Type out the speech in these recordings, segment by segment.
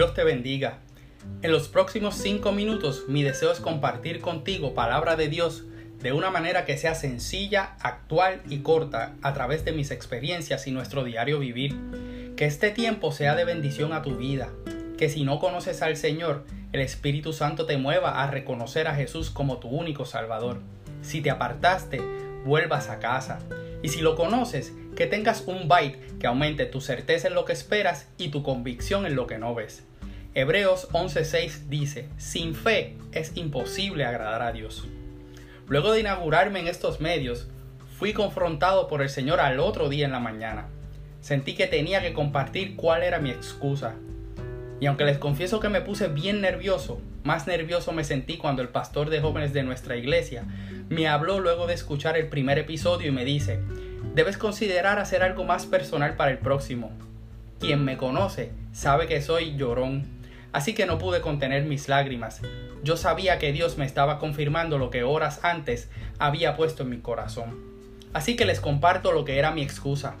Dios te bendiga. En los próximos cinco minutos mi deseo es compartir contigo palabra de Dios de una manera que sea sencilla, actual y corta a través de mis experiencias y nuestro diario vivir. Que este tiempo sea de bendición a tu vida. Que si no conoces al Señor, el Espíritu Santo te mueva a reconocer a Jesús como tu único Salvador. Si te apartaste, vuelvas a casa. Y si lo conoces, que tengas un bite que aumente tu certeza en lo que esperas y tu convicción en lo que no ves. Hebreos 11:6 dice, sin fe es imposible agradar a Dios. Luego de inaugurarme en estos medios, fui confrontado por el Señor al otro día en la mañana. Sentí que tenía que compartir cuál era mi excusa. Y aunque les confieso que me puse bien nervioso, más nervioso me sentí cuando el pastor de jóvenes de nuestra iglesia me habló luego de escuchar el primer episodio y me dice, debes considerar hacer algo más personal para el próximo. Quien me conoce sabe que soy llorón, así que no pude contener mis lágrimas. Yo sabía que Dios me estaba confirmando lo que horas antes había puesto en mi corazón. Así que les comparto lo que era mi excusa.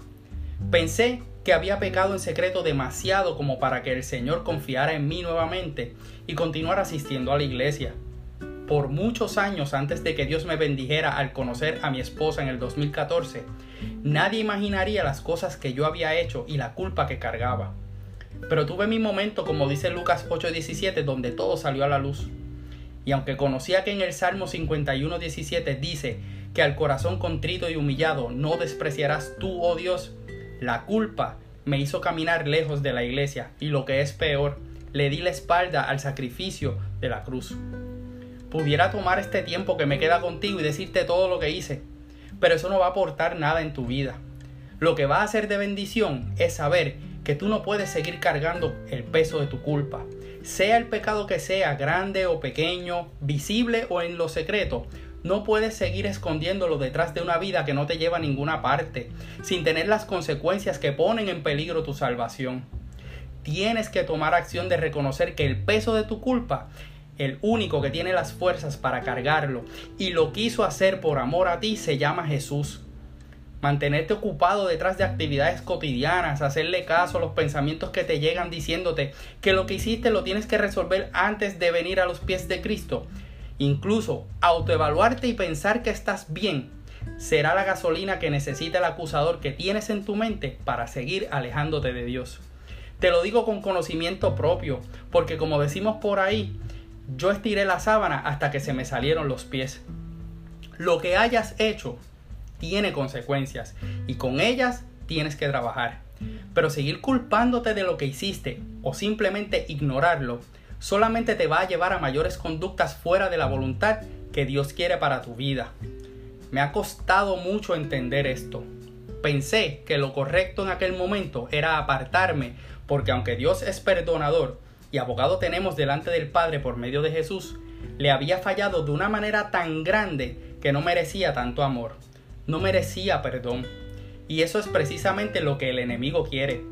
Pensé que había pecado en secreto demasiado como para que el Señor confiara en mí nuevamente y continuar asistiendo a la iglesia por muchos años antes de que Dios me bendijera al conocer a mi esposa en el 2014, nadie imaginaría las cosas que yo había hecho y la culpa que cargaba. Pero tuve mi momento, como dice Lucas 8:17, donde todo salió a la luz. Y aunque conocía que en el Salmo 51:17 dice que al corazón contrito y humillado no despreciarás tú, oh Dios, la culpa me hizo caminar lejos de la iglesia y lo que es peor, le di la espalda al sacrificio de la cruz pudiera tomar este tiempo que me queda contigo y decirte todo lo que hice, pero eso no va a aportar nada en tu vida. Lo que va a hacer de bendición es saber que tú no puedes seguir cargando el peso de tu culpa. Sea el pecado que sea, grande o pequeño, visible o en lo secreto, no puedes seguir escondiéndolo detrás de una vida que no te lleva a ninguna parte, sin tener las consecuencias que ponen en peligro tu salvación. Tienes que tomar acción de reconocer que el peso de tu culpa el único que tiene las fuerzas para cargarlo y lo quiso hacer por amor a ti, se llama Jesús. Mantenerte ocupado detrás de actividades cotidianas, hacerle caso a los pensamientos que te llegan diciéndote que lo que hiciste lo tienes que resolver antes de venir a los pies de Cristo. Incluso autoevaluarte y pensar que estás bien será la gasolina que necesita el acusador que tienes en tu mente para seguir alejándote de Dios. Te lo digo con conocimiento propio, porque como decimos por ahí, yo estiré la sábana hasta que se me salieron los pies. Lo que hayas hecho tiene consecuencias y con ellas tienes que trabajar. Pero seguir culpándote de lo que hiciste o simplemente ignorarlo solamente te va a llevar a mayores conductas fuera de la voluntad que Dios quiere para tu vida. Me ha costado mucho entender esto. Pensé que lo correcto en aquel momento era apartarme porque aunque Dios es perdonador, y abogado tenemos delante del Padre por medio de Jesús, le había fallado de una manera tan grande que no merecía tanto amor, no merecía perdón. Y eso es precisamente lo que el enemigo quiere,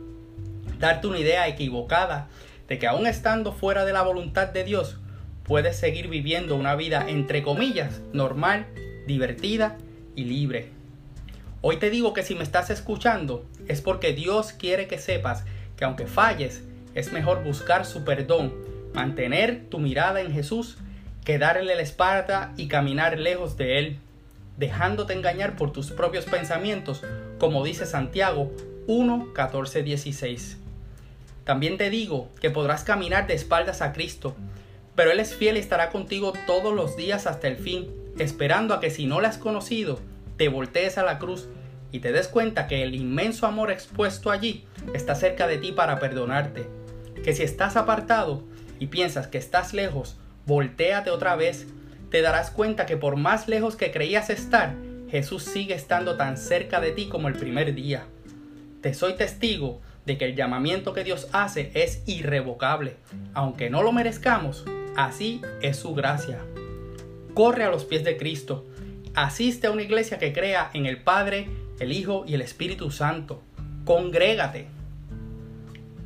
darte una idea equivocada de que aún estando fuera de la voluntad de Dios, puedes seguir viviendo una vida entre comillas normal, divertida y libre. Hoy te digo que si me estás escuchando es porque Dios quiere que sepas que aunque falles, es mejor buscar su perdón, mantener tu mirada en Jesús, que darle la espalda y caminar lejos de Él, dejándote engañar por tus propios pensamientos, como dice Santiago 1, 14, 16. También te digo que podrás caminar de espaldas a Cristo, pero Él es fiel y estará contigo todos los días hasta el fin, esperando a que si no le has conocido, te voltees a la cruz y te des cuenta que el inmenso amor expuesto allí está cerca de ti para perdonarte. Que si estás apartado y piensas que estás lejos, volteate otra vez, te darás cuenta que por más lejos que creías estar, Jesús sigue estando tan cerca de ti como el primer día. Te soy testigo de que el llamamiento que Dios hace es irrevocable. Aunque no lo merezcamos, así es su gracia. Corre a los pies de Cristo. Asiste a una iglesia que crea en el Padre, el Hijo y el Espíritu Santo. Congrégate.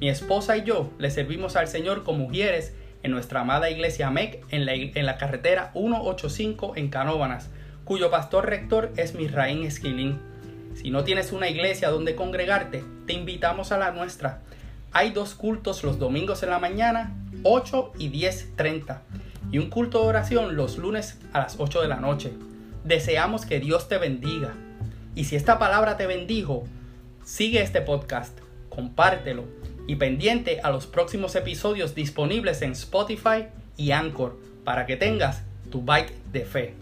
Mi esposa y yo le servimos al Señor como mujeres en nuestra amada iglesia MEC en la, en la carretera 185 en Canóbanas, cuyo pastor rector es Misraín Esquilín. Si no tienes una iglesia donde congregarte, te invitamos a la nuestra. Hay dos cultos los domingos en la mañana, 8 y 10.30, y un culto de oración los lunes a las 8 de la noche. Deseamos que Dios te bendiga. Y si esta palabra te bendijo, sigue este podcast, compártelo y pendiente a los próximos episodios disponibles en Spotify y Anchor para que tengas tu bite de fe.